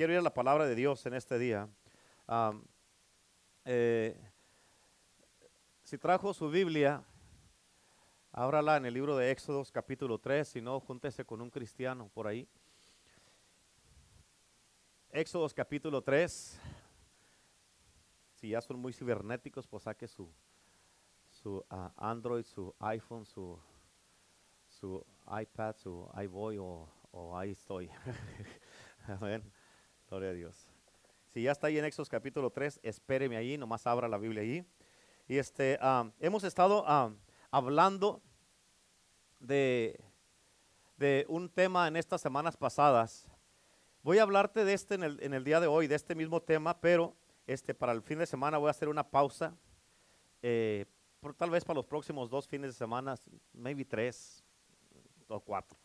quiero ir a la palabra de Dios en este día. Eh, si trajo su Biblia, ábrala en el libro de Éxodos capítulo 3, si no, júntese con un cristiano por ahí. Éxodos capítulo 3. Si ya son muy cibernéticos, pues saque su, su ah, Android, su iPhone, su, su iPad, su iBoy o, o ahí estoy. Amén. Gloria a Dios. Si ya está ahí en Éxodos capítulo 3, espéreme ahí, nomás abra la Biblia ahí. Y este, hemos estado hablando de, de un tema en estas semanas pasadas. Voy a hablarte de este en el, en el día de hoy, de este mismo tema, pero este, para el fin de semana voy a hacer una pausa. eh, por, tal vez para los próximos dos fines de semana, maybe tres o cuatro.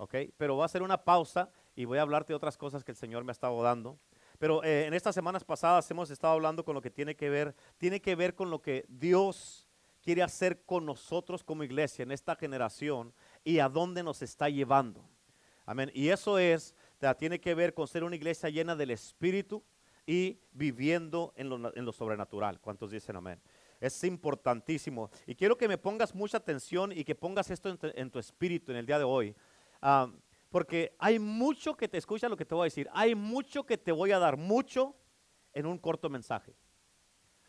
¿Ok? Pero voy a hacer una pausa y voy a hablarte de otras cosas que el Señor me ha estado dando. Pero eh, en estas semanas pasadas hemos estado hablando con lo que tiene que ver, tiene que ver con lo que Dios quiere hacer con nosotros como iglesia en esta generación y a dónde nos está llevando. Amén. Y eso es, tiene que ver con ser una iglesia llena del Espíritu y viviendo en lo, na- en lo sobrenatural. ¿Cuántos dicen amén? Es importantísimo. Y quiero que me pongas mucha atención y que pongas esto en, tu- en tu espíritu en el día de hoy. Porque hay mucho que te escucha lo que te voy a decir. Hay mucho que te voy a dar, mucho en un corto mensaje.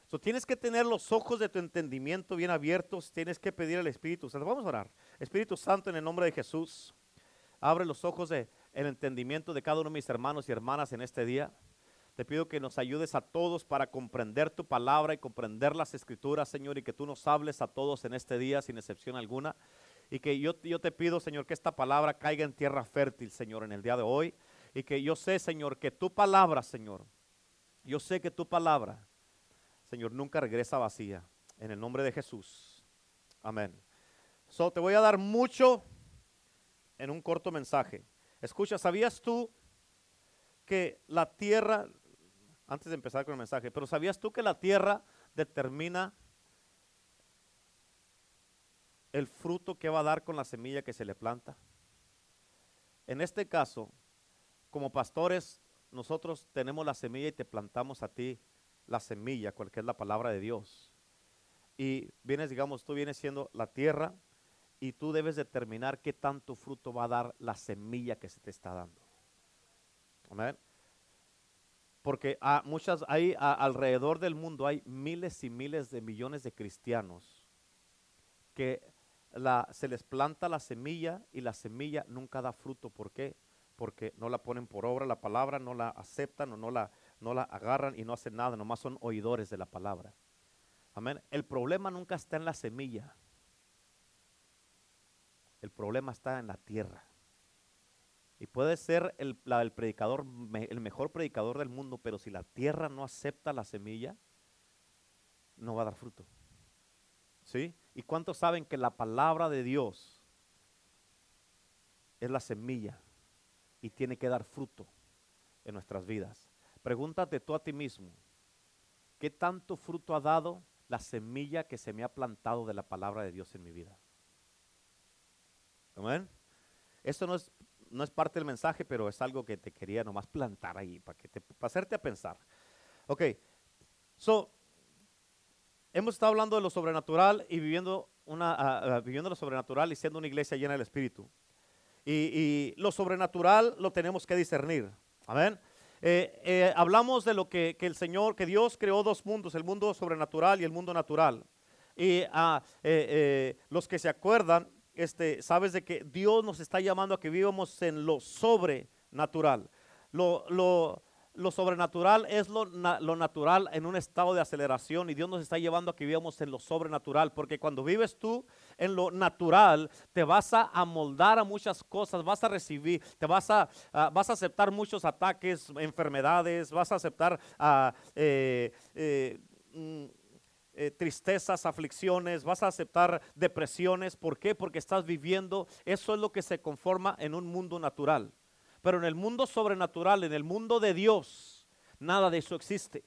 So, tienes que tener los ojos de tu entendimiento bien abiertos. Tienes que pedir al Espíritu Santo. Vamos a orar. Espíritu Santo, en el nombre de Jesús, abre los ojos de el entendimiento de cada uno de mis hermanos y hermanas en este día. Te pido que nos ayudes a todos para comprender tu palabra y comprender las escrituras, Señor, y que tú nos hables a todos en este día sin excepción alguna. Y que yo, yo te pido, Señor, que esta palabra caiga en tierra fértil, Señor, en el día de hoy. Y que yo sé, Señor, que tu palabra, Señor, yo sé que tu palabra, Señor, nunca regresa vacía. En el nombre de Jesús. Amén. So, te voy a dar mucho en un corto mensaje. Escucha, ¿sabías tú que la tierra, antes de empezar con el mensaje, pero ¿sabías tú que la tierra determina el fruto que va a dar con la semilla que se le planta? En este caso, como pastores, nosotros tenemos la semilla y te plantamos a ti la semilla, cual que es la palabra de Dios. Y vienes, digamos, tú vienes siendo la tierra y tú debes determinar qué tanto fruto va a dar la semilla que se te está dando. Amén. Porque a muchas, hay alrededor del mundo hay miles y miles de millones de cristianos que la, se les planta la semilla y la semilla nunca da fruto. ¿Por qué? Porque no la ponen por obra la palabra, no la aceptan o no la, no la agarran y no hacen nada, nomás son oidores de la palabra. Amén. El problema nunca está en la semilla. El problema está en la tierra. Y puede ser el, el predicador, el mejor predicador del mundo, pero si la tierra no acepta la semilla, no va a dar fruto. ¿Sí? ¿Y cuántos saben que la palabra de Dios es la semilla y tiene que dar fruto en nuestras vidas? Pregúntate tú a ti mismo, ¿qué tanto fruto ha dado la semilla que se me ha plantado de la palabra de Dios en mi vida? Amén. Esto no es, no es parte del mensaje, pero es algo que te quería nomás plantar ahí, para, que te, para hacerte a pensar. Ok, so, hemos estado hablando de lo sobrenatural y viviendo, una, ah, ah, viviendo lo sobrenatural y siendo una iglesia llena del Espíritu. Y, lo sobrenatural lo tenemos que discernir. Amén. Eh, eh, hablamos de lo que, que el Señor, que Dios creó dos mundos, el mundo sobrenatural y el mundo natural. Y ah, eh, los que se acuerdan, este, sabes de que Dios nos está llamando a que vivamos en lo sobrenatural. Lo, lo, lo sobrenatural es lo, lo natural en un estado de aceleración y Dios nos está llevando a que vivamos en lo sobrenatural, porque cuando vives tú en lo natural, te vas a amoldar a muchas cosas, vas a recibir, te vas a, vas a aceptar muchos ataques, enfermedades, vas a aceptar ah, eh, eh, mm, eh, tristezas, aflicciones, vas a aceptar depresiones. ¿Por qué? Porque estás viviendo, eso es lo que se conforma en un mundo natural. Pero en el mundo sobrenatural, en el mundo de Dios, nada de eso existe.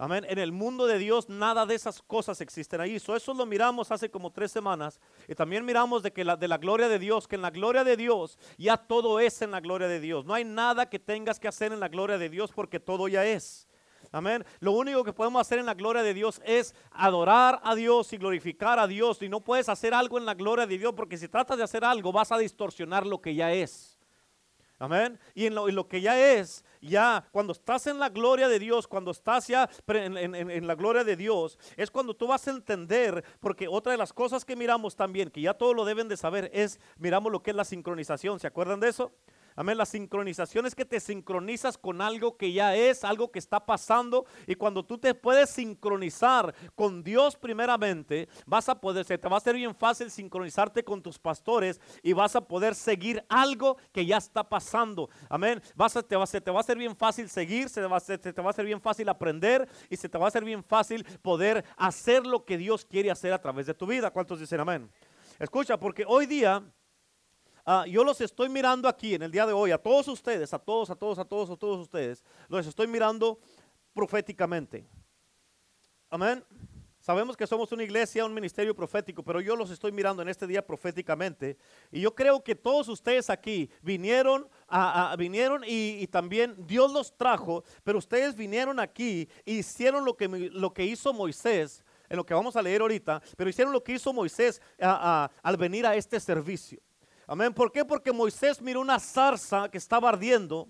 Amén. En el mundo de Dios nada de esas cosas existen ahí. eso lo miramos hace como tres semanas. Y también miramos de que la, de la gloria de Dios, que en la gloria de Dios ya todo es en la gloria de Dios. No hay nada que tengas que hacer en la gloria de Dios porque todo ya es. Amén. Lo único que podemos hacer en la gloria de Dios es adorar a Dios y glorificar a Dios. Y no puedes hacer algo en la gloria de Dios porque si tratas de hacer algo vas a distorsionar lo que ya es. Amén. Y en lo, que ya es, ya cuando estás en la gloria de Dios, cuando estás ya en, en, la gloria de Dios, es cuando tú vas a entender, porque otra de las cosas que miramos también, que ya todos lo deben de saber, es, miramos lo que es la sincronización. ¿Se acuerdan de eso? Amén. La sincronización es que te sincronizas con algo que ya es, algo que está pasando. Y cuando tú te puedes sincronizar con Dios primeramente, vas a poder, se te va a ser bien fácil sincronizarte con tus pastores y vas a poder seguir algo que ya está pasando. Amén. Vas te va, se te va a hacer bien fácil seguir, se te, va, se te va a hacer bien fácil aprender y se te va a hacer bien fácil poder hacer lo que Dios quiere hacer a través de tu vida. ¿Cuántos dicen amén? Escucha, porque hoy día Ah, yo los estoy mirando aquí en el día de hoy, a todos ustedes, a todos, a todos, a todos, a todos ustedes, los estoy mirando proféticamente. Amén. Sabemos que somos una iglesia, un ministerio profético, pero yo los estoy mirando en este día proféticamente. Y yo creo que todos ustedes aquí vinieron, vinieron y, también Dios los trajo, pero ustedes vinieron aquí e hicieron lo que, lo que hizo Moisés, en lo que vamos a leer ahorita, pero hicieron lo que hizo Moisés al venir a este servicio. Amén. ¿Por qué? Porque Moisés miró una zarza que estaba ardiendo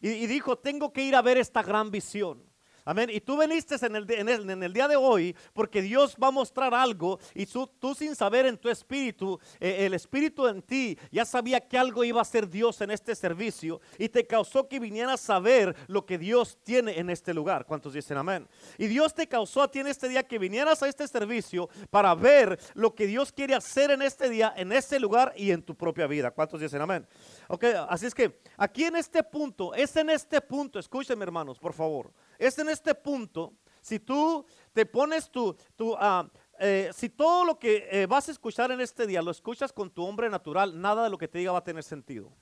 y, y dijo, tengo que ir a ver esta gran visión. Amén. Y tú el, en, el, día de hoy porque Dios va a mostrar algo y tú, sin saber en tu espíritu, eh, el espíritu en ti ya sabía que algo iba a ser Dios en este servicio y te causó que vinieras a saber lo que Dios tiene en este lugar. ¿Cuántos dicen amén? Y Dios te causó a ti en este día que vinieras a este servicio para ver lo que Dios quiere hacer en este día, en este lugar y en tu propia vida. ¿Cuántos dicen amén? Ok, así es que aquí en este punto, es en este punto, escúchenme hermanos, por favor. Es en este punto, si tú te pones tu, ah, eh, si todo lo que eh, vas a escuchar en este día lo escuchas con tu hombre natural, nada de lo que te diga va a tener sentido.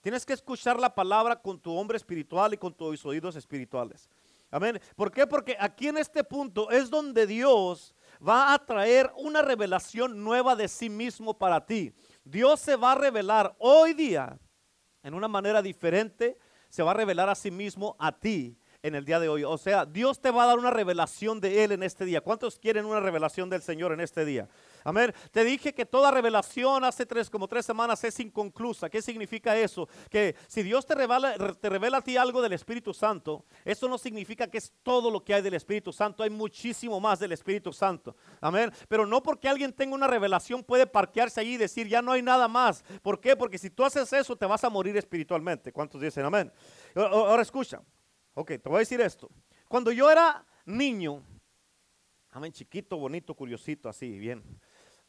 Tienes que escuchar la palabra con tu hombre espiritual y con tus oídos espirituales. Amén. ¿Por qué? Porque aquí en este punto es donde Dios va a traer una revelación nueva de sí mismo para ti. Dios se va a revelar hoy día en una manera diferente, se va a revelar a sí mismo a ti en el día de hoy. O sea, Dios te va a dar una revelación de Él en este día. ¿Cuántos quieren una revelación del Señor en este día? Amén. Te dije que toda revelación hace tres, como tres semanas es inconclusa. ¿Qué significa eso? Que si Dios te revela, te revela a ti algo del Espíritu Santo, eso no significa que es todo lo que hay del Espíritu Santo. Hay muchísimo más del Espíritu Santo. Amén. Pero no porque alguien tenga una revelación puede parquearse allí y decir ya no hay nada más. ¿Por qué? Porque si tú haces eso te vas a morir espiritualmente. ¿Cuántos dicen amén? Ahora escucha. Ok, te voy a decir esto. Cuando yo era niño, amén, chiquito, bonito, curiosito, así, bien.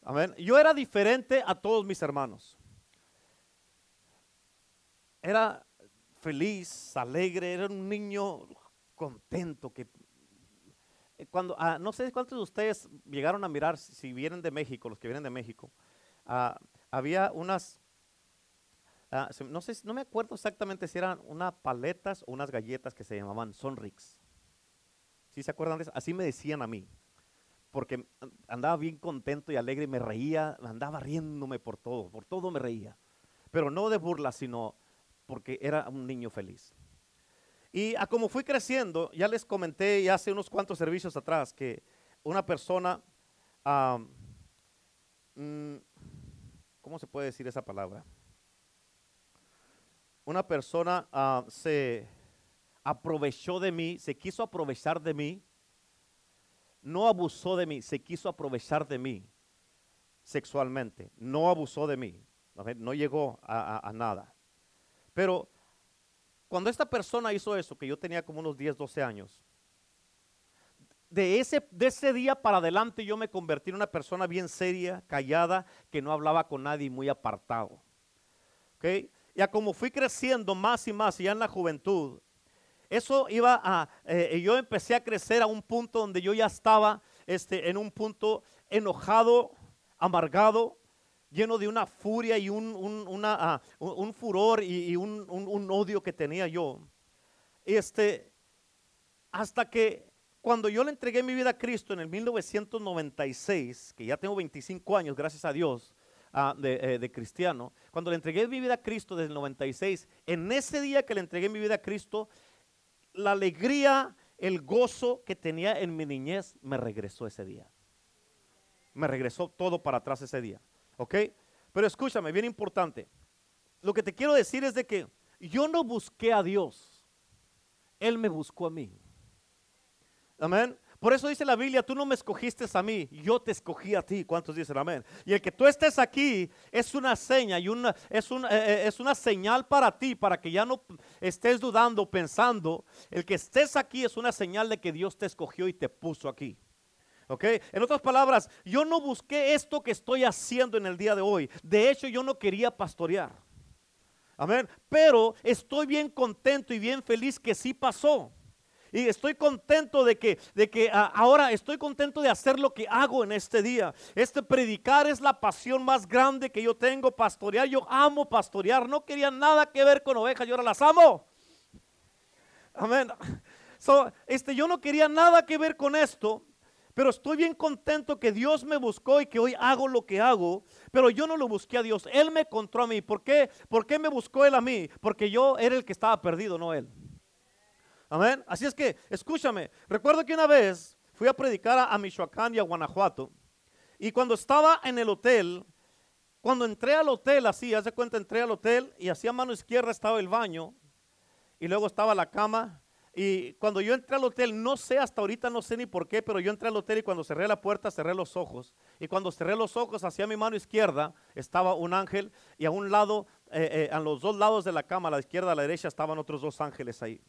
Amén. Yo era diferente a todos mis hermanos. Era feliz, alegre, era un niño contento que eh, cuando ah, no sé cuántos de ustedes llegaron a mirar si vienen de México, los que vienen de México, ah, había unas Ah, no sé, no me acuerdo exactamente si eran unas paletas o unas galletas que se llamaban Sonrix. ¿Sí se acuerdan de eso? Así me decían a mí. Porque andaba bien contento y alegre y me reía, andaba riéndome por todo, por todo me reía. Pero no de burla, sino porque era un niño feliz. Y como fui creciendo, ya les comenté ya hace unos cuantos servicios atrás que una persona, mm, ¿cómo se puede decir esa palabra? Una persona ah, se aprovechó de mí, se quiso aprovechar de mí, no abusó de mí, se quiso aprovechar de mí sexualmente, no abusó de mí, no llegó a, nada. Pero cuando esta persona hizo eso, que yo tenía como unos 10, 12 años, de ese, de ese día para adelante yo me convertí en una persona bien seria, callada, que no hablaba con nadie, muy apartado. ¿Okay? Ya como fui creciendo más y más ya en la juventud, eso iba a, eh, yo empecé a crecer a un punto donde yo ya estaba este, en un punto enojado, amargado, lleno de una furia y un, una, ah, un furor y, un, odio que tenía yo. Este, hasta que cuando yo le entregué mi vida a Cristo en el 1996, que ya tengo 25 años, gracias a Dios, ah, de, eh, de cristiano, cuando le entregué mi vida a Cristo desde el 96, en ese día que le entregué mi vida a Cristo, la alegría, el gozo que tenía en mi niñez me regresó ese día. Me regresó todo para atrás ese día. ¿Ok? Pero escúchame, bien importante. Lo que te quiero decir es de que yo no busqué a Dios. Él me buscó a mí. Amén. Por eso dice la Biblia, tú no me escogiste a mí, yo te escogí a ti. ¿Cuántos dicen amén? Y el que tú estés aquí es una seña y una, es, eh, eh, es una señal para ti, para que ya no estés dudando, pensando. El que estés aquí es una señal de que Dios te escogió y te puso aquí. ¿Ok? En otras palabras, yo no busqué esto que estoy haciendo en el día de hoy. De hecho, yo no quería pastorear. Amén. Pero estoy bien contento y bien feliz que sí pasó. Y estoy contento de que, de que ah, ahora estoy contento de hacer lo que hago en este día. Este predicar es la pasión más grande que yo tengo, pastorear. Yo amo pastorear. No quería nada que ver con ovejas, yo ahora las amo. Amén. este, yo no quería nada que ver con esto, pero estoy bien contento que Dios me buscó y que hoy hago lo que hago, pero yo no lo busqué a Dios, Él me encontró a mí. ¿Por qué? ¿Por qué me buscó Él a mí? Porque yo era el que estaba perdido, no Él. Así es que, escúchame, recuerdo que una vez fui a predicar a, Michoacán y a Guanajuato. Y cuando estaba en el hotel, cuando entré al hotel, así, hace cuenta, entré al hotel y hacia mano izquierda estaba el baño y luego estaba la cama. Y cuando yo entré al hotel, no sé, hasta ahorita no sé ni por qué, pero yo entré al hotel y cuando cerré la puerta, cerré los ojos. Y cuando cerré los ojos, hacia mi mano izquierda estaba un ángel y a un lado, eh, eh, a los dos lados de la cama, a la izquierda, a la derecha, estaban otros dos ángeles ahí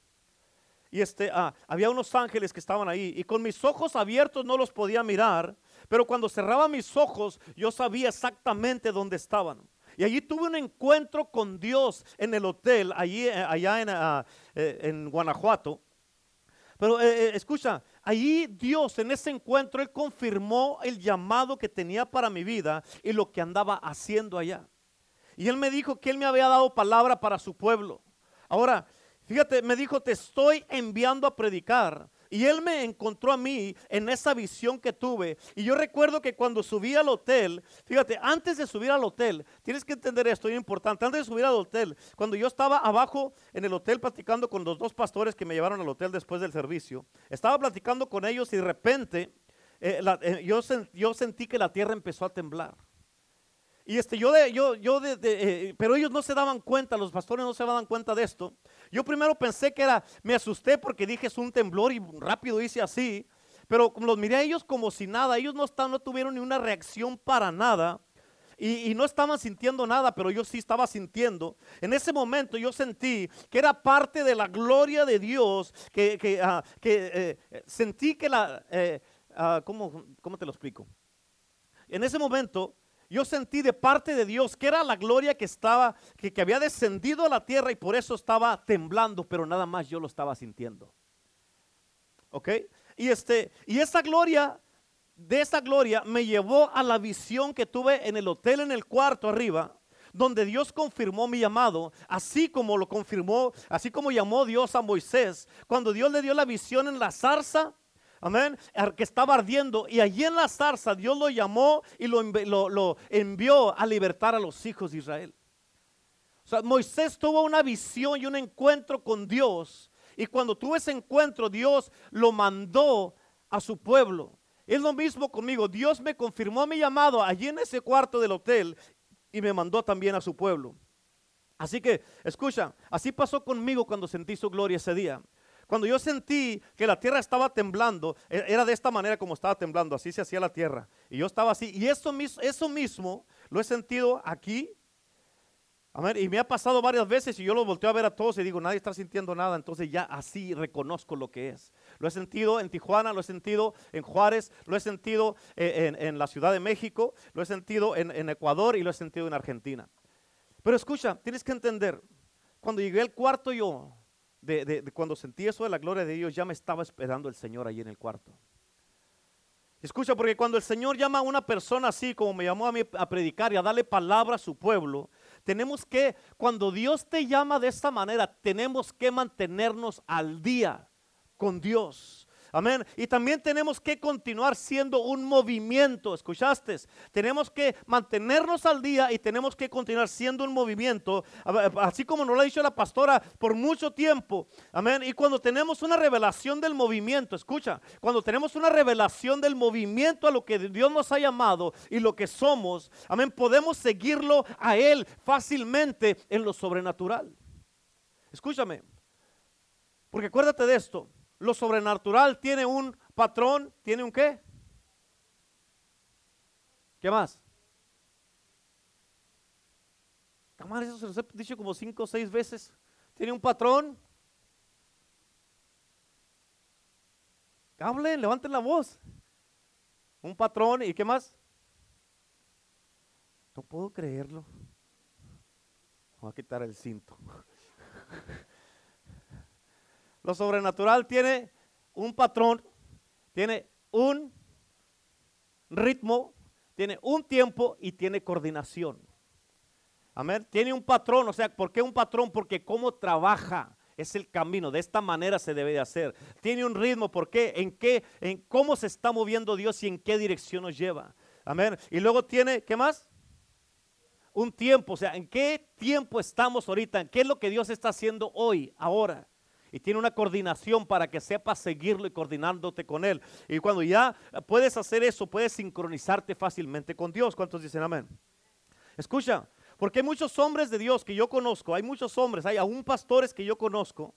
y este, ah, había unos ángeles que estaban ahí y con mis ojos abiertos no los podía mirar, pero cuando cerraba mis ojos yo sabía exactamente dónde estaban. Y allí tuve un encuentro con Dios en el hotel, allí, eh, allá en, ah, eh, en, Guanajuato. Pero eh, escucha, allí Dios en ese encuentro, Él confirmó el llamado que tenía para mi vida y lo que andaba haciendo allá. Y Él me dijo que Él me había dado palabra para su pueblo. Ahora, Fíjate, me dijo, te estoy enviando a predicar. Y él me encontró a mí en esa visión que tuve. Y yo recuerdo que cuando subí al hotel, fíjate, antes de subir al hotel, tienes que entender esto, es importante, antes de subir al hotel, cuando yo estaba abajo en el hotel platicando con los dos pastores que me llevaron al hotel después del servicio, estaba platicando con ellos y de repente eh, eh, yo, yo sentí que la tierra empezó a temblar. Y este, yo, yo, yo eh, pero ellos no se daban cuenta, los pastores no se daban cuenta de esto. Yo primero pensé que era, me asusté porque dije es un temblor y rápido hice así. Pero los miré a ellos como si nada, ellos no, estaban, no tuvieron ni una reacción para nada. Y, no estaban sintiendo nada, pero yo sí estaba sintiendo. En ese momento yo sentí que era parte de la gloria de Dios, que, que, ah, eh, sentí que la... Eh, ah, ¿cómo, ¿Cómo te lo explico? En ese momento yo sentí de parte de Dios que era la gloria que estaba, que, había descendido a la tierra y por eso estaba temblando, pero nada más yo lo estaba sintiendo. ¿Ok? Y, este, y esa gloria, de esa gloria me llevó a la visión que tuve en el hotel, en el cuarto arriba, donde Dios confirmó mi llamado, así como lo confirmó, así como llamó Dios a Moisés, cuando Dios le dio la visión en la zarza Amén. Que estaba ardiendo. Y allí en la zarza Dios lo llamó y lo, lo, envió a libertar a los hijos de Israel. O sea, Moisés tuvo una visión y un encuentro con Dios. Y cuando tuvo ese encuentro, Dios lo mandó a su pueblo. Es lo mismo conmigo. Dios me confirmó mi llamado allí en ese cuarto del hotel y me mandó también a su pueblo. Así que, escucha, así pasó conmigo cuando sentí su gloria ese día. Cuando yo sentí que la tierra estaba temblando, e, era de esta manera como estaba temblando, así se hacía la tierra. Y yo estaba así. Y eso mismo, lo he sentido aquí. Y me ha pasado varias veces y yo lo volteo a ver a todos y digo, nadie está sintiendo nada. Entonces ya así reconozco lo que es. Lo he sentido en Tijuana, lo he sentido en Juárez, lo he sentido eh, en, la Ciudad de México, lo he sentido en, en Ecuador y lo he sentido en Argentina. Pero escucha, tienes que entender, cuando llegué al cuarto yo, de, cuando sentí eso de la gloria de Dios, ya me estaba esperando el Señor allí en el cuarto. Escucha, porque cuando el Señor llama a una persona así, como me llamó a mí a predicar y a darle palabra a su pueblo, tenemos que, cuando Dios te llama de esta manera, tenemos que mantenernos al día con Dios. Amén. Y también tenemos que continuar siendo un movimiento. ¿Escuchaste? Tenemos que mantenernos al día y tenemos que continuar siendo un movimiento. Así como nos lo ha dicho la pastora por mucho tiempo. Amén. Y cuando tenemos una revelación del movimiento, escucha, cuando tenemos una revelación del movimiento a lo que Dios nos ha llamado y lo que somos, amén, podemos seguirlo a Él fácilmente en lo sobrenatural. Escúchame, porque acuérdate de esto, lo sobrenatural tiene un patrón, tiene un qué? ¿Qué más? Cámara, eso se los he dicho como cinco o seis veces. Tiene un patrón. Hablen, levanten la voz. Un patrón y qué más? No puedo creerlo. Voy a quitar el cinto. Lo sobrenatural tiene un patrón, tiene un ritmo, tiene un tiempo y tiene coordinación. Amén. Tiene un patrón, o sea, ¿por qué un patrón? Porque cómo trabaja es el camino, de esta manera se debe de hacer. Tiene un ritmo, ¿por qué? ¿En qué? En cómo se está moviendo Dios y en qué dirección nos lleva. Amén. Y luego tiene, ¿qué más? Un tiempo, o sea, ¿en qué tiempo estamos ahorita? ¿Qué es lo que Dios está haciendo hoy, ahora? Y tiene una coordinación para que sepas seguirlo y coordinándote con Él. Y cuando ya puedes hacer eso, puedes sincronizarte fácilmente con Dios. ¿Cuántos dicen amén? Escucha, porque hay muchos hombres de Dios que yo conozco, hay muchos hombres, hay aún pastores que yo conozco,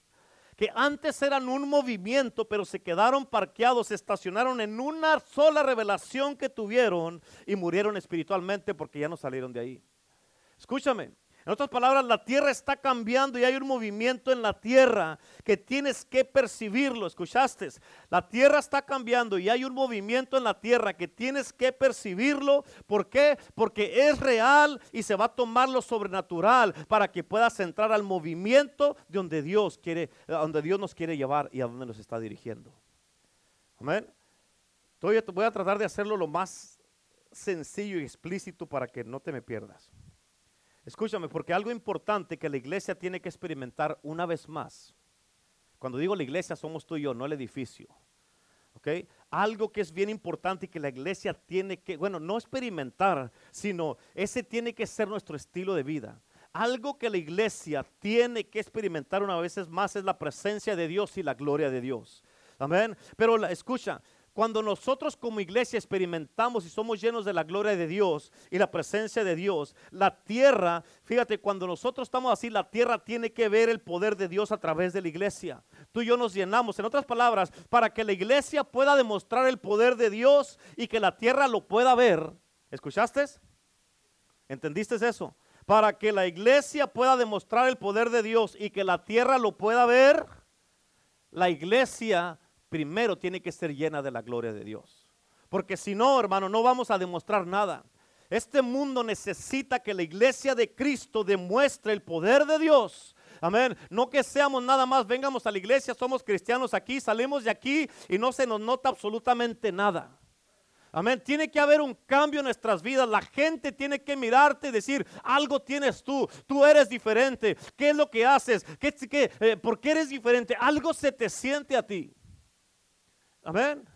que antes eran un movimiento, pero se quedaron parqueados, se estacionaron en una sola revelación que tuvieron y murieron espiritualmente porque ya no salieron de ahí. Escúchame, en otras palabras, la tierra está cambiando y hay un movimiento en la tierra que tienes que percibirlo. ¿Escuchaste? La tierra está cambiando y hay un movimiento en la tierra que tienes que percibirlo. ¿Por qué? Porque es real y se va a tomar lo sobrenatural para que puedas entrar al movimiento de donde Dios quiere, donde Dios nos quiere llevar y a donde nos está dirigiendo. Amén. Voy a tratar de hacerlo lo más sencillo y explícito para que no te me pierdas. Escúchame, porque algo importante que la iglesia tiene que experimentar una vez más. Cuando digo la iglesia somos tú y yo, no el edificio. ¿Ok? Algo que es bien importante y que la iglesia tiene que, bueno, no experimentar, sino ese tiene que ser nuestro estilo de vida. Algo que la iglesia tiene que experimentar una vez más es la presencia de Dios y la gloria de Dios. Amén. Pero la, escucha, cuando nosotros como iglesia experimentamos y somos llenos de la gloria de Dios y la presencia de Dios, la tierra, fíjate, cuando nosotros estamos así, la tierra tiene que ver el poder de Dios a través de la iglesia. Tú y yo nos llenamos, en otras palabras, para que la iglesia pueda demostrar el poder de Dios y que la tierra lo pueda ver. ¿Escuchaste? ¿Entendiste eso? Para que la iglesia pueda demostrar el poder de Dios y que la tierra lo pueda ver, la iglesia primero tiene que ser llena de la gloria de Dios. Porque si no, hermano, no vamos a demostrar nada. Este mundo necesita que la iglesia de Cristo demuestre el poder de Dios. Amén. No que seamos nada más, vengamos a la iglesia, somos cristianos aquí, salimos de aquí y no se nos nota absolutamente nada. Amén. Tiene que haber un cambio en nuestras vidas. La gente tiene que mirarte y decir, algo tienes tú, tú eres diferente. ¿Qué es lo que haces? ¿Qué, eh, ¿Por qué eres diferente? Algo se te siente a ti. Amén.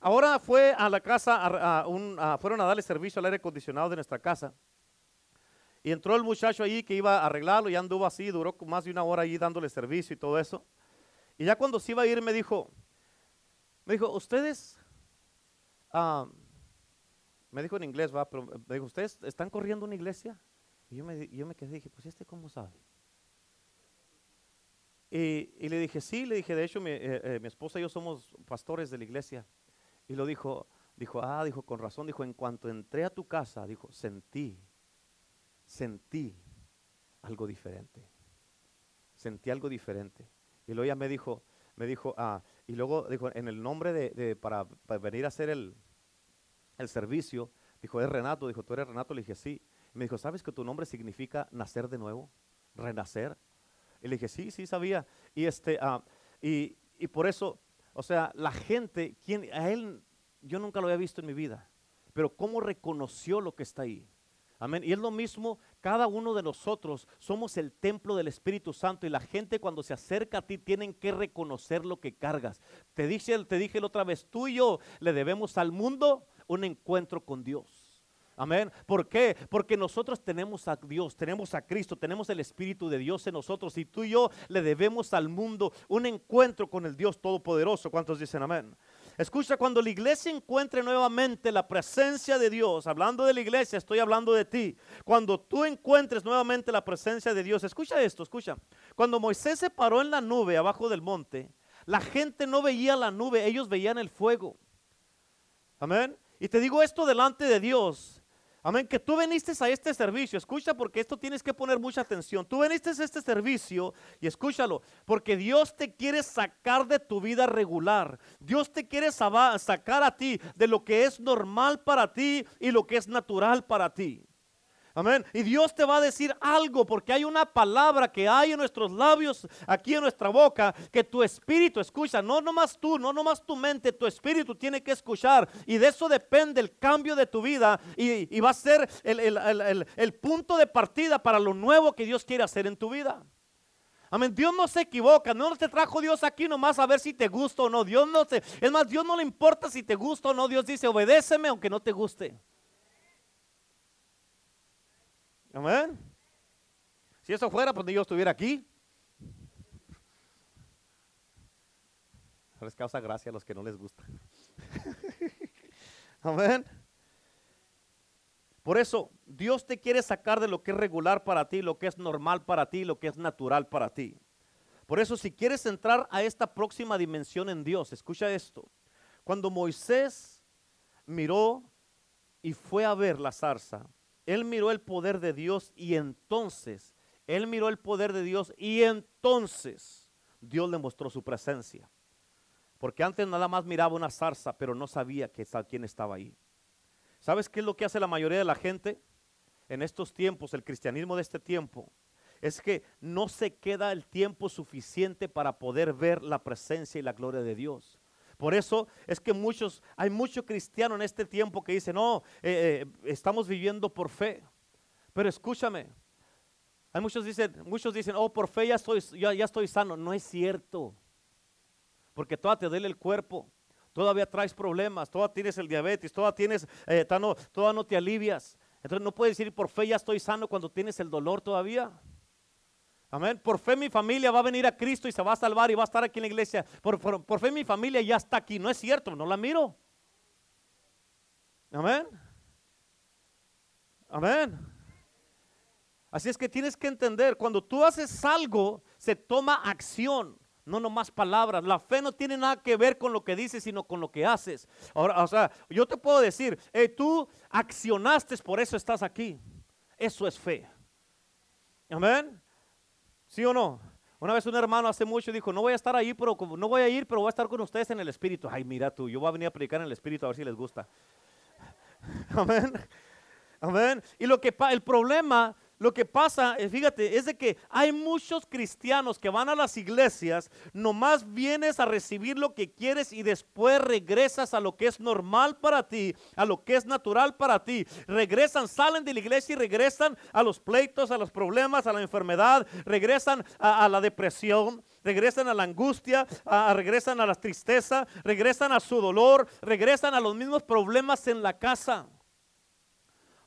Ahora fue a la casa, fueron a darle servicio al aire acondicionado de nuestra casa. Y entró el muchacho ahí que iba a arreglarlo y anduvo así, duró más de una hora ahí dándole servicio y todo eso. Y ya cuando se iba a ir me dijo, me dijo, ustedes, ah, me dijo en inglés, va, pero me dijo, ¿ustedes están corriendo una iglesia? Y yo me, yo me quedé dije, pues este cómo sabe. Y, le dije, sí, le dije, de hecho, eh, eh, mi, esposa y yo somos pastores de la iglesia. Y lo dijo, dijo, ah, dijo, con razón, dijo, en cuanto entré a tu casa, dijo, sentí, sentí algo diferente. Sentí algo diferente. Y luego ella me dijo, me dijo, ah, y luego dijo, en el nombre de, para, venir a hacer el, el servicio, dijo, es Renato, dijo, tú eres Renato, le dije, sí. me dijo, ¿sabes que tu nombre significa nacer de nuevo? Renacer. Y le dije, sí, sí sabía. Y, este, ah, y, por eso, o sea, la gente, a él yo nunca lo había visto en mi vida, pero cómo reconoció lo que está ahí. Amén. Y es lo mismo cada uno de nosotros somos el templo del Espíritu Santo y la gente cuando se acerca a ti tienen que reconocer lo que cargas. Te dije, te dije la otra vez, tú y yo le debemos al mundo un encuentro con Dios. Amén. ¿Por qué? Porque nosotros tenemos a Dios, tenemos a Cristo, tenemos el Espíritu de Dios en nosotros y tú y yo le debemos al mundo un encuentro con el Dios Todopoderoso. ¿Cuántos dicen amén? Escucha, cuando la iglesia encuentre nuevamente la presencia de Dios, hablando de la iglesia, estoy hablando de ti. Cuando tú encuentres nuevamente la presencia de Dios, escucha esto, escucha. Cuando Moisés se paró en la nube abajo del monte, la gente no veía la nube, ellos veían el fuego. Amén. Y te digo esto delante de Dios. Amén, que tú viniste a este servicio, escucha porque esto tienes que poner mucha atención. Tú viniste a este servicio y escúchalo, porque Dios te quiere sacar de tu vida regular. Dios te quiere sacar a ti de lo que es normal para ti y lo que es natural para ti. Amén. Y Dios te va a decir algo porque hay una palabra que hay en nuestros labios, aquí en nuestra boca, que tu espíritu escucha. No nomás tú, no nomás tu mente, tu espíritu tiene que escuchar. Y de eso depende el cambio de tu vida y, va a ser el, punto de partida para lo nuevo que Dios quiere hacer en tu vida. Amén. Dios no se equivoca. No te trajo Dios aquí nomás a ver si te gusta o no. Dios no te, es más, Dios no le importa si te gusta o no. Dios dice, obedéceme aunque no te guste. Amén. Si eso fuera, pues yo estuviera aquí. Les causa gracia a los que no les gusta. Amén. Por eso, Dios te quiere sacar de lo que es regular para ti, lo que es normal para ti, lo que es natural para ti. Por eso, si quieres entrar a esta próxima dimensión en Dios, escucha esto. Cuando Moisés miró y fue a ver la zarza, él miró el poder de Dios y entonces, él miró el poder de Dios y entonces Dios le mostró su presencia. Porque antes nada más miraba una zarza, pero no sabía que, quién estaba ahí. ¿Sabes qué es lo que hace la mayoría de la gente en estos tiempos, el cristianismo de este tiempo? Es que no se queda el tiempo suficiente para poder ver la presencia y la gloria de Dios. Por eso es que muchos, hay muchos cristianos en este tiempo que dicen, no, eh, eh, estamos viviendo por fe. Pero escúchame, hay muchos dicen, muchos dicen, oh, por fe ya estoy, ya, estoy sano. No es cierto. Porque todavía te duele el cuerpo, todavía traes problemas, todavía tienes el diabetes, todavía tienes, eh, no, todavía no te alivias. Entonces no puedes decir por fe ya estoy sano cuando tienes el dolor todavía. Amén. Por fe mi familia va a venir a Cristo y se va a salvar y va a estar aquí en la iglesia. Por, por, fe mi familia ya está aquí. No es cierto, no la miro. Amén. Amén. Así es que tienes que entender, cuando tú haces algo, se toma acción, no nomás palabras. La fe no tiene nada que ver con lo que dices, sino con lo que haces. Ahora, o sea, yo te puedo decir, tú accionaste, por eso estás aquí. Eso es fe. Amén. ¿Sí o no? Una vez un hermano hace mucho dijo, no voy a estar ahí, pero no voy a ir, pero voy a estar con ustedes en el Espíritu. Ay, mira tú, yo voy a venir a predicar en el Espíritu a ver si les gusta. Amén. Amén. Y lo que el problema lo que pasa, eh, fíjate, es de que hay muchos cristianos que van a las iglesias, nomás vienes a recibir lo que quieres y después regresas a lo que es normal para ti, a lo que es natural para ti. Regresan, salen de la iglesia y regresan a los pleitos, a los problemas, a la enfermedad, regresan a, la depresión, regresan a la angustia, regresan a la tristeza, regresan a su dolor, regresan a los mismos problemas en la casa.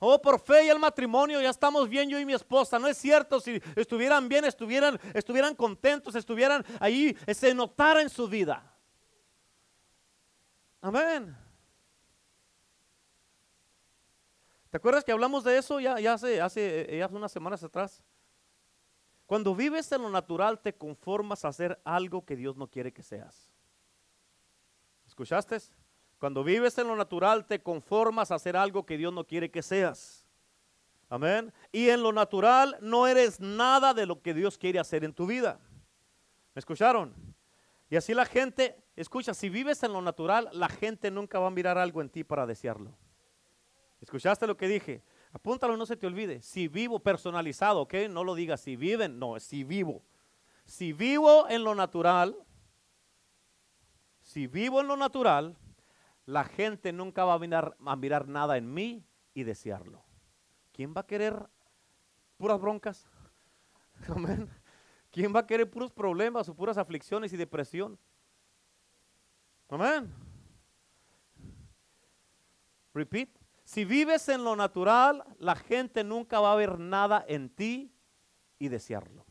Oh, por fe y el matrimonio ya estamos bien yo y mi esposa. No es cierto, si estuvieran bien, estuvieran, estuvieran contentos, estuvieran ahí, se notara en su vida. Amén. ¿Te acuerdas que hablamos de eso ya, hace, hace, ya hace unas semanas atrás? Cuando vives en lo natural te conformas a hacer algo que Dios no quiere que seas. ¿Escuchaste? Cuando vives en lo natural te conformas a hacer algo que Dios no quiere que seas. Amén. Y en lo natural no eres nada de lo que Dios quiere hacer en tu vida. ¿Me escucharon? Y así la gente, escucha, si vives en lo natural, la gente nunca va a mirar algo en ti para desearlo. ¿Escuchaste lo que dije? Apúntalo, no se te olvide. Si vivo personalizado, ¿ok? No lo digas si viven, no, si vivo. Si vivo en lo natural, si vivo en lo natural, la gente nunca va a mirar, nada en mí y desearlo. ¿Quién va a querer puras broncas? Amén. ¿Quién va a querer puros problemas o puras aflicciones y depresión? Amén. Repeat. Si vives en lo natural, la gente nunca va a ver nada en ti y desearlo.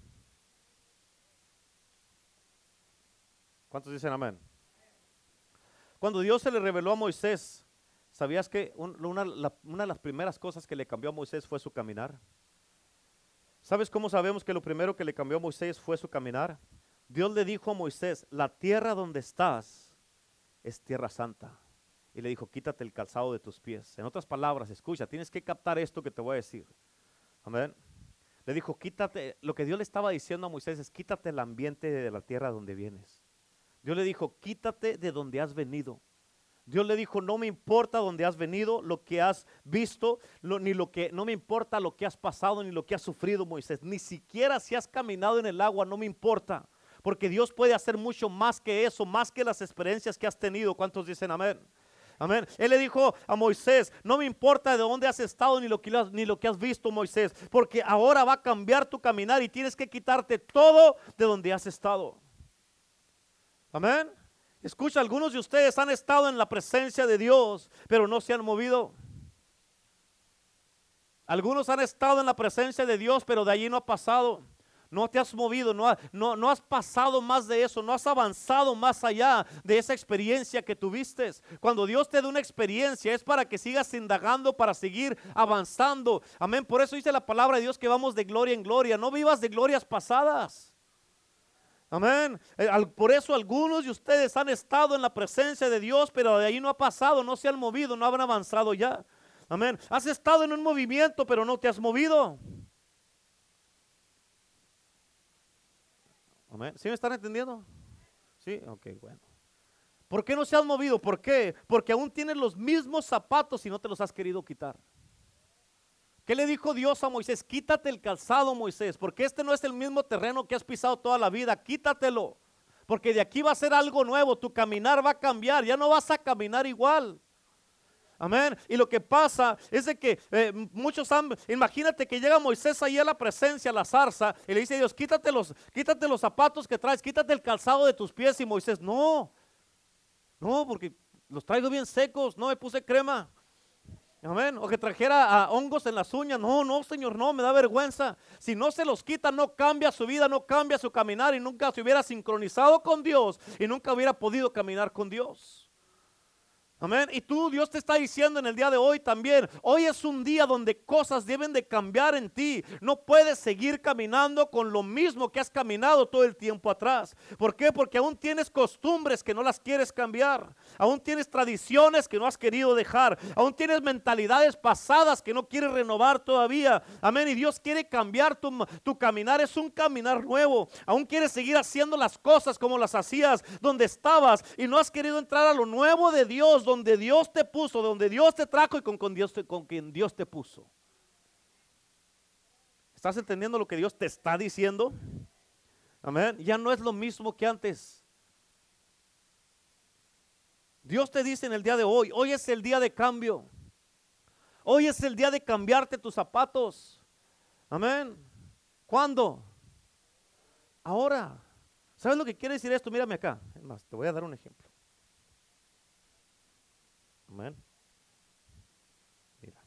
¿Cuántos dicen amén? Cuando Dios se le reveló a Moisés, ¿sabías que una, de las primeras cosas que le cambió a Moisés fue su caminar? ¿Sabes cómo sabemos que lo primero que le cambió a Moisés fue su caminar? Dios le dijo a Moisés, la tierra donde estás es tierra santa. Y le dijo, quítate el calzado de tus pies. En otras palabras, escucha, tienes que captar esto que te voy a decir. Amén. Le dijo, quítate, lo que Dios le estaba diciendo a Moisés es, quítate el ambiente de la tierra donde vienes. Dios le dijo, quítate de donde has venido. Dios le dijo, no me importa dónde has venido, lo que has visto, ni lo que, no me importa lo que has pasado, ni lo que has sufrido, Moisés. Ni siquiera si has caminado en el agua, no me importa. Porque Dios puede hacer mucho más que eso, más que las experiencias que has tenido. ¿Cuántos dicen amén? Amén. Él le dijo a Moisés, no me importa de dónde has estado ni lo, que, ni lo que has visto, Moisés, porque ahora va a cambiar tu caminar y tienes que quitarte todo de donde has estado. Amén. Escucha, algunos de ustedes han estado en la presencia de Dios, pero no se han movido. Algunos han estado en la presencia de Dios, pero de allí no ha pasado. No te has movido, no, no, no, has pasado más de eso, no has avanzado más allá de esa experiencia que tuviste. Cuando Dios te da una experiencia es para que sigas indagando, para seguir avanzando. Amén. Por eso dice la palabra de Dios que vamos de gloria en gloria. No vivas de glorias pasadas. Amén. Eh, por eso algunos de ustedes han estado en la presencia de Dios, pero de ahí no ha pasado, no se han movido, no han avanzado ya. Amén. Has estado en un movimiento, pero no te has movido. Amén. ¿Sí me están entendiendo? Sí, ok, bueno. ¿Por qué no se has movido? ¿Por qué? Porque aún tienes los mismos zapatos y no te los has querido quitar. ¿Qué le dijo Dios a Moisés? Quítate el calzado, Moisés, porque este no es el mismo terreno que has pisado toda la vida. Quítatelo, porque de aquí va a ser algo nuevo. Tu caminar va a cambiar, ya no vas a caminar igual. Amén. Y lo que pasa es de que eh, muchos han, imagínate que llega Moisés ahí a la presencia, a la zarza, y le dice a Dios, quítate los, quítate los zapatos que traes, quítate el calzado de tus pies. Y Moisés, no, no, porque los traigo bien secos, no me puse crema. Amén. O que trajera a hongos en las uñas. No, no, Señor, no, me da vergüenza. Si no se los quita, no cambia su vida, no cambia su caminar y nunca se hubiera sincronizado con Dios y nunca hubiera podido caminar con Dios. Amén. Y tú, Dios te está diciendo en el día de hoy también, hoy es un día donde cosas deben de cambiar en ti. No puedes seguir caminando con lo mismo que has caminado todo el tiempo atrás. ¿Por qué? Porque aún tienes costumbres que no las quieres cambiar. Aún tienes tradiciones que no has querido dejar. Aún tienes mentalidades pasadas que no quieres renovar todavía. Amén. Y Dios quiere cambiar tu, caminar. Es un caminar nuevo. Aún quieres seguir haciendo las cosas como las hacías donde estabas y no has querido entrar a lo nuevo de Dios donde Dios te puso, donde Dios te trajo y con, con, Dios con quien Dios te puso. ¿Estás entendiendo lo que Dios te está diciendo? Amén. Ya no es lo mismo que antes. Dios te dice en el día de hoy, hoy es el día de cambio. Hoy es el día de cambiarte tus zapatos. Amén. ¿Cuándo? Ahora. ¿Sabes lo que quiere decir esto? Mírame acá. Te voy a dar un ejemplo. Amén. Mira.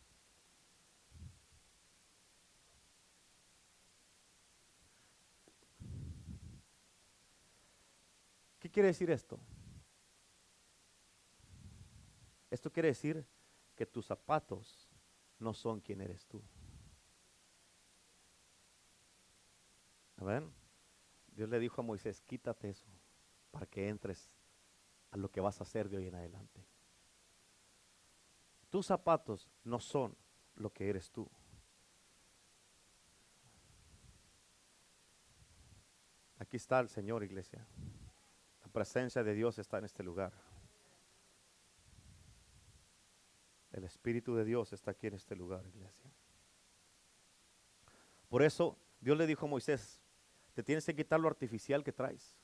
¿Qué quiere decir esto? Esto quiere decir que tus zapatos no son quien eres tú. Amén. Dios le dijo a Moisés, quítate eso para que entres a lo que vas a hacer de hoy en adelante. Tus zapatos no son lo que eres tú. Aquí está el Señor, iglesia. La presencia de Dios está en este lugar. El Espíritu de Dios está aquí en este lugar, iglesia. Por eso Dios le dijo a Moisés, te tienes que quitar lo artificial que traes.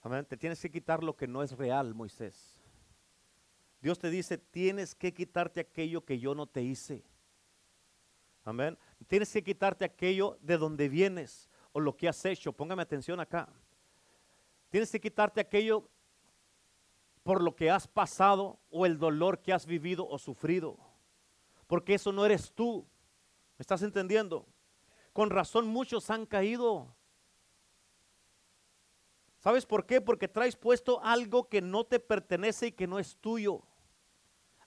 Amén. Te tienes que quitar lo que no es real, Moisés. Dios te dice, tienes que quitarte aquello que yo no te hice. Amén. Tienes que quitarte aquello de donde vienes o lo que has hecho. Póngame atención acá. Tienes que quitarte aquello por lo que has pasado o el dolor que has vivido o sufrido. Porque eso no eres tú. ¿Me estás entendiendo? Con razón muchos han caído. ¿Sabes por qué? Porque traes puesto algo que no te pertenece y que no es tuyo.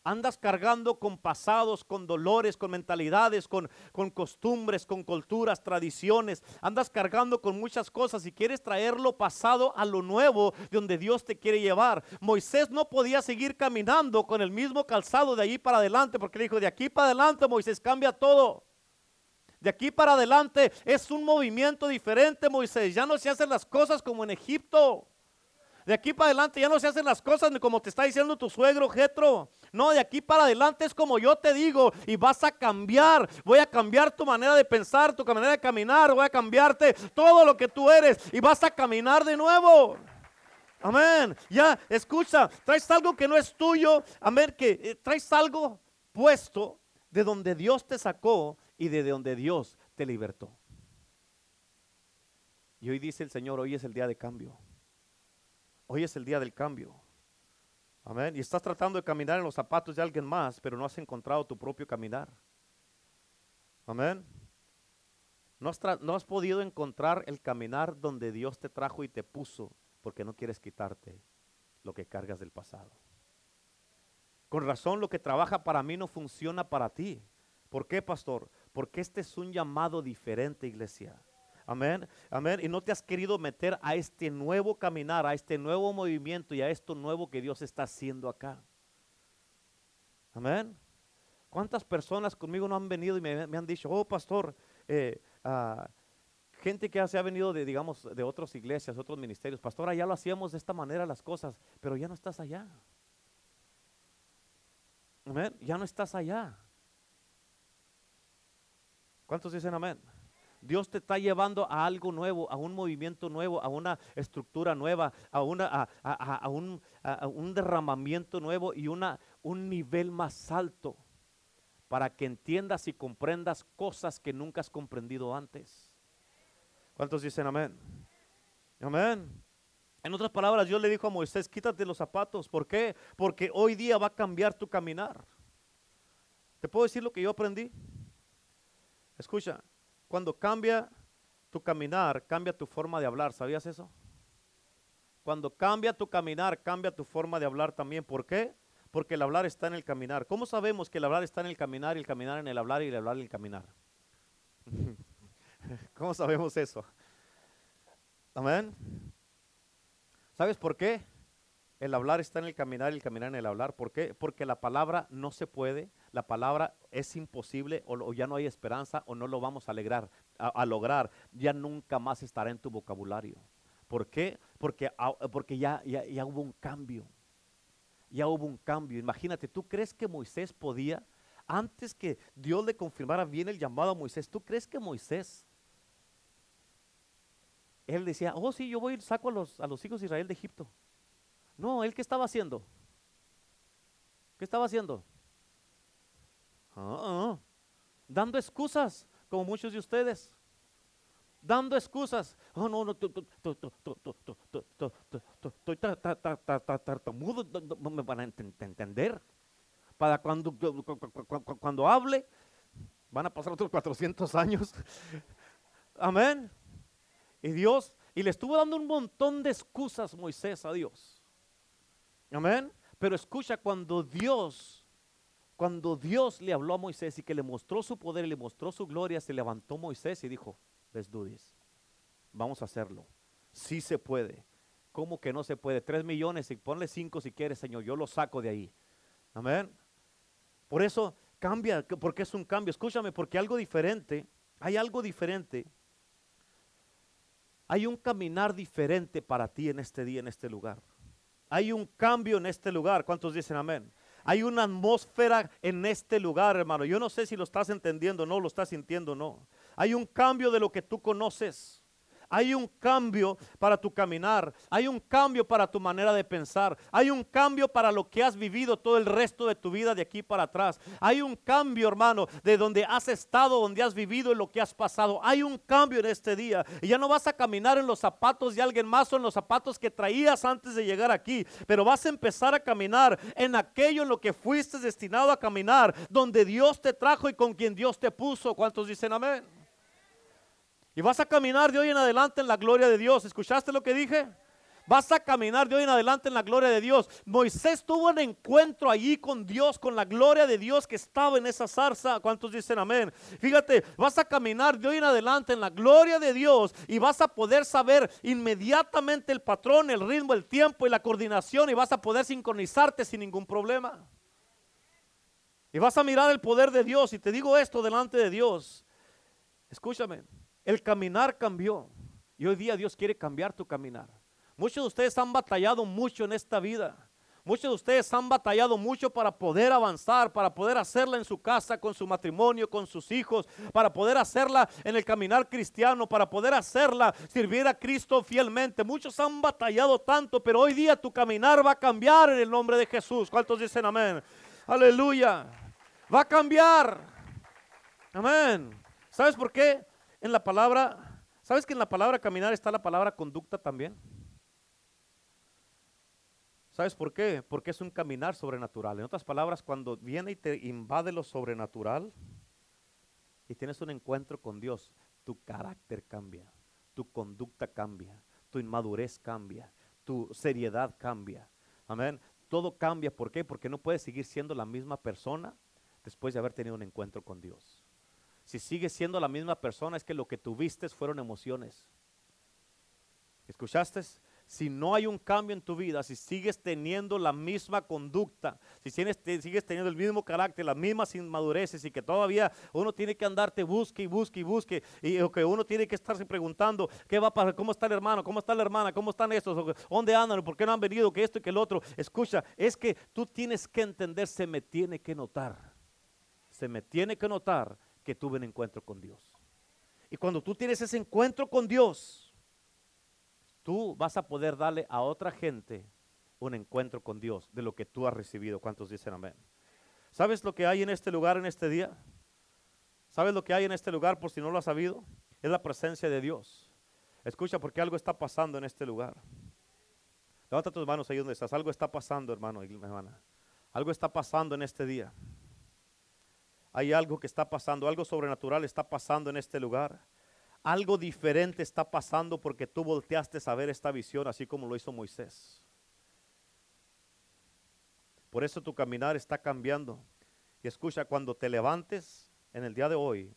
Andas cargando con pasados, con dolores, con mentalidades, con, con costumbres, con culturas, tradiciones. Andas cargando con muchas cosas y quieres traer lo pasado a lo nuevo de donde Dios te quiere llevar. Moisés no podía seguir caminando con el mismo calzado de allí para adelante porque le dijo, de aquí para adelante Moisés cambia todo. De aquí para adelante es un movimiento diferente, Moisés. Ya no se hacen las cosas como en Egipto. De aquí para adelante ya no se hacen las cosas como te está diciendo tu suegro Jetro. No, de aquí para adelante es como yo te digo y vas a cambiar. Voy a cambiar tu manera de pensar, tu manera de caminar. Voy a cambiarte todo lo que tú eres y vas a caminar de nuevo. Amén. Ya, escucha, traes algo que no es tuyo. Amén, que eh, traes algo puesto de donde Dios te sacó y de donde Dios te libertó. Y hoy dice el Señor, hoy es el día de cambio. Hoy es el día del cambio. Amén. Y estás tratando de caminar en los zapatos de alguien más, pero no has encontrado tu propio caminar. Amén. No has, no has, podido encontrar el caminar donde Dios te trajo y te puso porque no quieres quitarte lo que cargas del pasado. Con razón lo que trabaja para mí no funciona para ti. ¿Por qué, pastor? Porque este es un llamado diferente, iglesia. Amén, amén. Y no te has querido meter a este nuevo caminar, a este nuevo movimiento y a esto nuevo que Dios está haciendo acá. Amén. ¿Cuántas personas conmigo no han venido y me, han dicho, oh pastor, eh, ah, gente que se ha venido de, digamos, de otras iglesias, otros ministerios, pastor, ya lo hacíamos de esta manera las cosas, pero ya no estás allá. Amén, ya no estás allá. ¿Cuántos dicen amén? Dios te está llevando a algo nuevo, a un movimiento nuevo, a una estructura nueva, a, una, a, un, un, derramamiento nuevo y una, un nivel más alto para que entiendas y comprendas cosas que nunca has comprendido antes. ¿Cuántos dicen amén? Amén. En otras palabras, Dios le dijo a Moisés, quítate los zapatos. ¿Por qué? Porque hoy día va a cambiar tu caminar. ¿Te puedo decir lo que yo aprendí? Escucha, cuando cambia tu caminar, cambia tu forma de hablar. ¿Sabías eso? Cuando cambia tu caminar, cambia tu forma de hablar también. ¿Por qué? Porque el hablar está en el caminar. ¿Cómo sabemos que el hablar está en el caminar y el caminar en el hablar y el hablar en el caminar? ¿Cómo sabemos eso? Amén. ¿Sabes por qué? El hablar está en el caminar y el caminar en el hablar. ¿Por qué? Porque la palabra no se puede, la palabra es imposible o, ya no hay esperanza o no lo vamos a, alegrar, a, lograr. Ya nunca más estará en tu vocabulario. ¿Por qué? Porque, porque ya, ya, ya hubo un cambio. Ya hubo un cambio. Imagínate, ¿tú crees que Moisés podía, antes que Dios le confirmara bien el llamado a Moisés, ¿tú crees que Moisés él decía, oh sí, yo voy y saco a los, a los hijos de Israel de Egipto. No, él qué estaba haciendo? ¿Qué estaba haciendo? Dando excusas, como muchos de ustedes. Dando excusas. Oh, no, no, estoy tartamudo, no me van a entender. Para cuando, cuando hable, van a pasar otros 400 años. Amén. Y Dios, y le estuvo dando un montón de excusas Moisés a Dios. Amén. Pero escucha, cuando Dios, cuando Dios le habló a Moisés y que le mostró su poder y le mostró su gloria, se levantó Moisés y dijo, let's do Vamos a hacerlo. Sí se puede. ¿Cómo que no se puede? Tres millones y ponle cinco si quieres, Señor. Yo lo saco de ahí. Amén. Por eso cambia, porque es un cambio. Escúchame, porque algo diferente, hay algo diferente. Hay un caminar diferente para ti en este día, en este lugar. Hay un cambio en este lugar. ¿Cuántos dicen amén? Hay una atmósfera en este lugar, hermano. Yo no sé si lo estás entendiendo o no, lo estás sintiendo o no. Hay un cambio de lo que tú conoces. Hay un cambio para tu caminar, hay un cambio para tu manera de pensar, hay un cambio para lo que has vivido todo el resto de tu vida de aquí para atrás. Hay un cambio, hermano, de donde has estado, donde has vivido y lo que has pasado. Hay un cambio en este día. Y ya no vas a caminar en los zapatos de alguien más o en los zapatos que traías antes de llegar aquí, pero vas a empezar a caminar en aquello en lo que fuiste destinado a caminar, donde Dios te trajo y con quien Dios te puso. ¿Cuántos dicen amén? Y vas a caminar de hoy en adelante en la gloria de Dios. ¿Escuchaste lo que dije? Vas a caminar de hoy en adelante en la gloria de Dios. Moisés tuvo un encuentro allí con Dios, con la gloria de Dios que estaba en esa zarza. ¿Cuántos dicen amén? Fíjate, vas a caminar de hoy en adelante en la gloria de Dios y vas a poder saber inmediatamente el patrón, el ritmo, el tiempo y la coordinación y vas a poder sincronizarte sin ningún problema. Y vas a mirar el poder de Dios. Y te digo esto delante de Dios. Escúchame, el caminar cambió. Y hoy día Dios quiere cambiar tu caminar. Muchos de ustedes han batallado mucho en esta vida. Muchos de ustedes han batallado mucho para poder avanzar, para poder hacerla en su casa, con su matrimonio, con sus hijos, para poder hacerla en el caminar cristiano, para poder hacerla servir a Cristo fielmente. Muchos han batallado tanto, pero hoy día tu caminar va a cambiar en el nombre de Jesús. ¿Cuántos dicen amén? Aleluya. Va a cambiar. Amén. ¿Sabes por qué? En la palabra, ¿sabes que en la palabra caminar está la palabra conducta también? ¿Sabes por qué? Porque es un caminar sobrenatural. En otras palabras, cuando viene y te invade lo sobrenatural y tienes un encuentro con Dios, tu carácter cambia, tu conducta cambia, tu inmadurez cambia, tu seriedad cambia. Amén. Todo cambia. ¿Por qué? Porque no puedes seguir siendo la misma persona después de haber tenido un encuentro con Dios. Si sigues siendo la misma persona es que lo que tuviste fueron emociones. ¿Escuchaste? si no hay un cambio en tu vida, si sigues teniendo la misma conducta, si sigues teniendo el mismo carácter, las mismas inmadureces y que todavía uno tiene que andarte busque y busque y busque y que uno tiene que estarse preguntando qué va a pasar, cómo está el hermano, cómo está la hermana, cómo están estos, dónde andan, por qué no han venido, que esto y que el otro. Escucha, es que tú tienes que entender, se me tiene que notar, se me tiene que notar que tuve un encuentro con Dios. Y cuando tú tienes ese encuentro con Dios, tú vas a poder darle a otra gente un encuentro con Dios de lo que tú has recibido. ¿Cuántos dicen amén? ¿Sabes lo que hay en este lugar en este día? ¿Sabes lo que hay en este lugar por si no lo has sabido? Es la presencia de Dios. Escucha porque algo está pasando en este lugar. Levanta tus manos ahí donde estás. Algo está pasando, hermano y hermana. Algo está pasando en este día. Hay algo que está pasando, algo sobrenatural está pasando en este lugar algo diferente está pasando porque tú volteaste a ver esta visión así como lo hizo Moisés. Por eso tu caminar está cambiando. Y escucha, cuando te levantes en el día de hoy,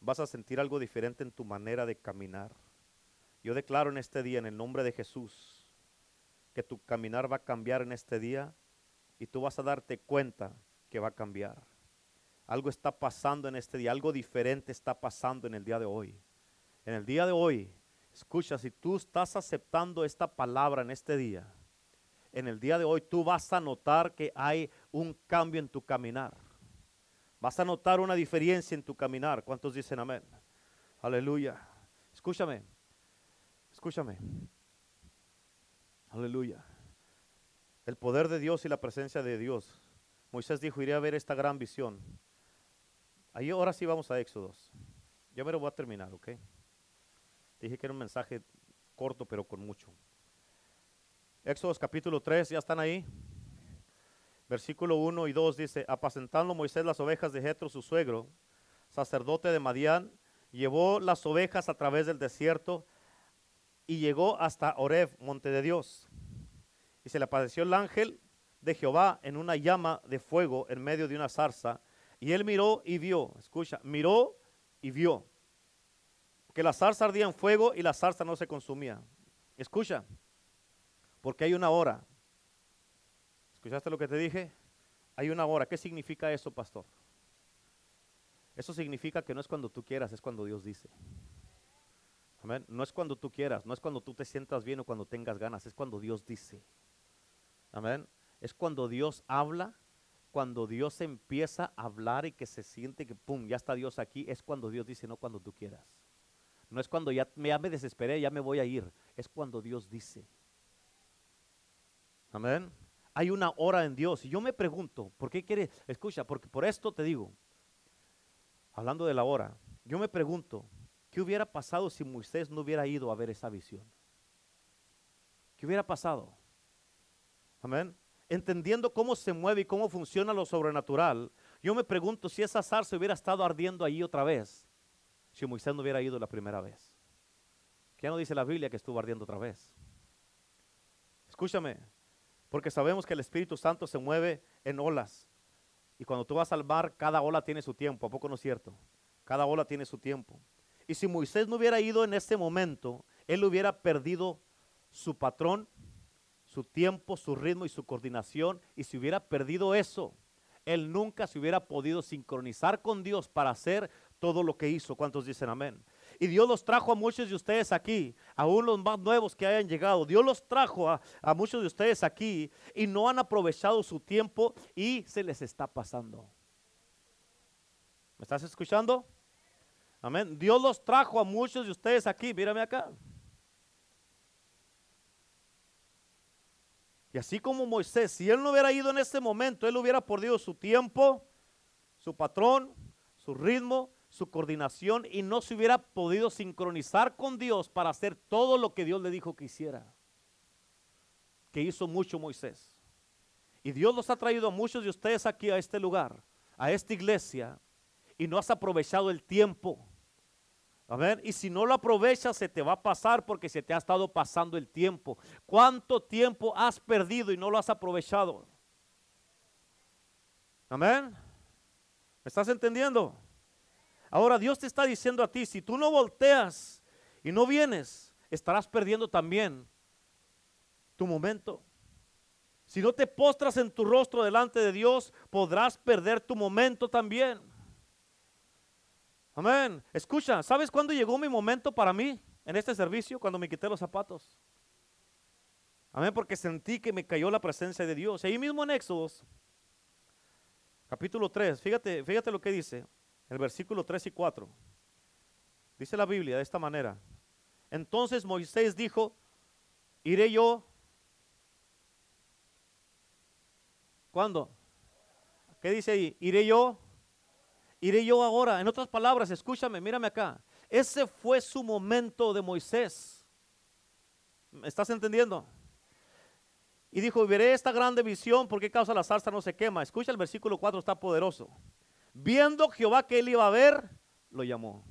vas a sentir algo diferente en tu manera de caminar. Yo declaro en este día, en el nombre de Jesús, que tu caminar va a cambiar en este día y tú vas a darte cuenta que va a cambiar. Algo está pasando en este día, algo diferente está pasando en el día de hoy. En el día de hoy, escucha, si tú estás aceptando esta palabra en este día, en el día de hoy tú vas a notar que hay un cambio en tu caminar. Vas a notar una diferencia en tu caminar. ¿Cuántos dicen amén? Aleluya. Escúchame. Escúchame. Aleluya. El poder de Dios y la presencia de Dios. Moisés dijo, iré a ver esta gran visión. Ahí ahora sí vamos a Éxodos. Ya me lo voy a terminar, ¿ok? Dije que era un mensaje corto, pero con mucho. Éxodos capítulo 3, ¿ya están ahí? Versículo 1 y 2 dice, apacentando Moisés las ovejas de Jetro, su suegro, sacerdote de Madián, llevó las ovejas a través del desierto y llegó hasta Oreb, monte de Dios. Y se le apareció el ángel de Jehová en una llama de fuego en medio de una zarza y él miró y vio, escucha, miró y vio que la zarza ardía en fuego y la zarza no se consumía. Escucha, porque hay una hora. ¿Escuchaste lo que te dije? Hay una hora. ¿Qué significa eso, pastor? Eso significa que no es cuando tú quieras, es cuando Dios dice. Amén. No es cuando tú quieras, no es cuando tú te sientas bien o cuando tengas ganas, es cuando Dios dice. Amén. Es cuando Dios habla cuando Dios empieza a hablar y que se siente que, pum, ya está Dios aquí, es cuando Dios dice, no cuando tú quieras. No es cuando ya, me desesperé, ya me voy a ir. Es cuando Dios dice. Amén. Hay una hora en Dios. Y yo me pregunto, ¿por qué quiere? Escucha, porque por esto te digo, hablando de la hora, yo me pregunto, ¿qué hubiera pasado si Moisés no hubiera ido a ver esa visión? ¿Qué hubiera pasado? Amén. Entendiendo cómo se mueve y cómo funciona lo sobrenatural, yo me pregunto si esa zarza hubiera estado ardiendo ahí otra vez, si Moisés no hubiera ido la primera vez. ¿Qué no dice la Biblia que estuvo ardiendo otra vez? Escúchame, porque sabemos que el Espíritu Santo se mueve en olas. Y cuando tú vas al mar, cada ola tiene su tiempo. ¿A poco no es cierto? Cada ola tiene su tiempo. Y si Moisés no hubiera ido en ese momento, él hubiera perdido su patrón, su tiempo, su ritmo y su coordinación. Y si hubiera perdido eso, él nunca se hubiera podido sincronizar con Dios para hacer todo lo que hizo. ¿Cuántos dicen amén? Y Dios los trajo a muchos de ustedes aquí, aún los más nuevos que hayan llegado. Dios los trajo a, muchos de ustedes aquí y no han aprovechado su tiempo y se les está pasando. ¿Me estás escuchando? Amén. Dios los trajo a muchos de ustedes aquí. Mírame acá. Y así como Moisés, si él no hubiera ido en ese momento, él hubiera perdido su tiempo, su patrón, su ritmo, su coordinación y no se hubiera podido sincronizar con Dios para hacer todo lo que Dios le dijo que hiciera. Que hizo mucho Moisés. Y Dios los ha traído a muchos de ustedes aquí a este lugar, a esta iglesia, y no has aprovechado el tiempo. Y si no lo aprovechas, se te va a pasar porque se te ha estado pasando el tiempo. ¿Cuánto tiempo has perdido y no lo has aprovechado? Amén. ¿Me estás entendiendo? Ahora Dios te está diciendo a ti, si tú no volteas y no vienes, estarás perdiendo también tu momento. Si no te postras en tu rostro delante de Dios, podrás perder tu momento también. Amén. Escucha, ¿sabes cuándo llegó mi momento para mí en este servicio? Cuando me quité los zapatos. Amén, porque sentí que me cayó la presencia de Dios. Ahí mismo en Éxodos, capítulo 3, fíjate, fíjate lo que dice el versículo 3 y 4. Dice la Biblia de esta manera. Entonces Moisés dijo, iré yo. ¿Cuándo? ¿Qué dice ahí? Iré yo. Iré yo ahora. En otras palabras, escúchame, mírame acá. Ese fue su momento de Moisés. ¿Me estás entendiendo? Y dijo, veré esta grande visión, ¿por qué causa la zarza no se quema? Escucha el versículo 4, está poderoso. Viendo Jehová que él iba a ver, lo llamó.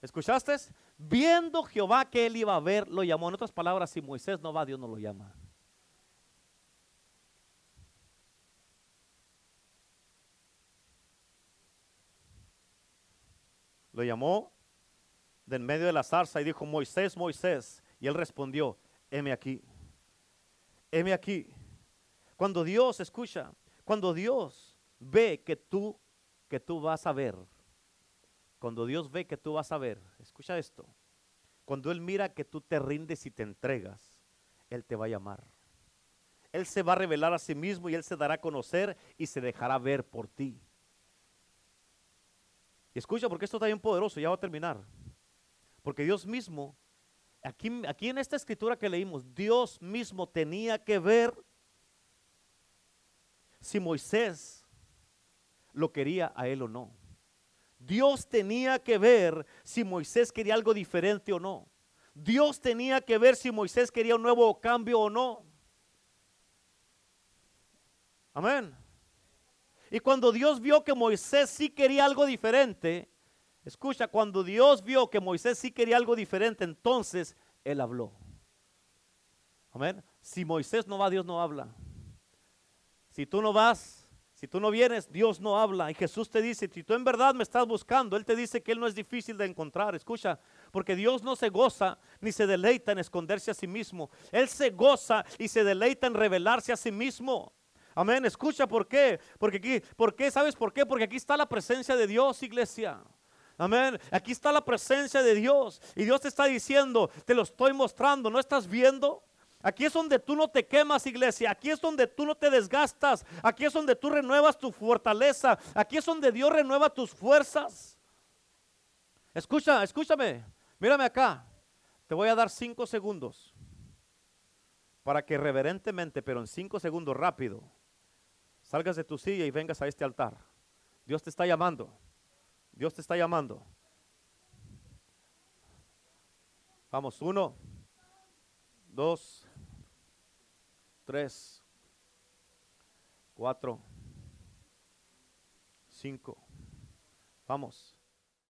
¿Escuchaste? Viendo Jehová que él iba a ver, lo llamó. En otras palabras, si Moisés no va, Dios no lo llama. Lo llamó de en medio de la zarza y dijo, Moisés, Moisés. Y él respondió, heme aquí. Heme aquí. Cuando Dios escucha, cuando Dios ve que tú, que tú vas a ver, cuando Dios ve que tú vas a ver, escucha esto, cuando Él mira que tú te rindes y te entregas, Él te va a llamar. Él se va a revelar a sí mismo y Él se dará a conocer y se dejará ver por ti. Y escucha, porque esto está bien poderoso, ya va a terminar. Porque Dios mismo, aquí, aquí en esta escritura que leímos, Dios mismo tenía que ver si Moisés lo quería a él o no. Dios tenía que ver si Moisés quería algo diferente o no. Dios tenía que ver si Moisés quería un nuevo cambio o no. Amén. Y cuando Dios vio que Moisés sí quería algo diferente, escucha, cuando Dios vio que Moisés sí quería algo diferente, entonces Él habló. Amén. Si Moisés no va, Dios no habla. Si tú no vas, si tú no vienes, Dios no habla. Y Jesús te dice, si tú en verdad me estás buscando, Él te dice que Él no es difícil de encontrar. Escucha, porque Dios no se goza ni se deleita en esconderse a sí mismo. Él se goza y se deleita en revelarse a sí mismo. Amén. Escucha, ¿por qué? Porque aquí, ¿por qué? ¿Sabes por qué? Porque aquí está la presencia de Dios, iglesia. Amén. Aquí está la presencia de Dios. Y Dios te está diciendo, te lo estoy mostrando, ¿no estás viendo? Aquí es donde tú no te quemas, iglesia. Aquí es donde tú no te desgastas. Aquí es donde tú renuevas tu fortaleza. Aquí es donde Dios renueva tus fuerzas. Escucha, escúchame. Mírame acá. Te voy a dar cinco segundos para que reverentemente, pero en cinco segundos rápido, salgas de tu silla y vengas a este altar. Dios te está llamando. Dios te está llamando. Vamos, uno, dos, tres, cuatro, cinco. Vamos.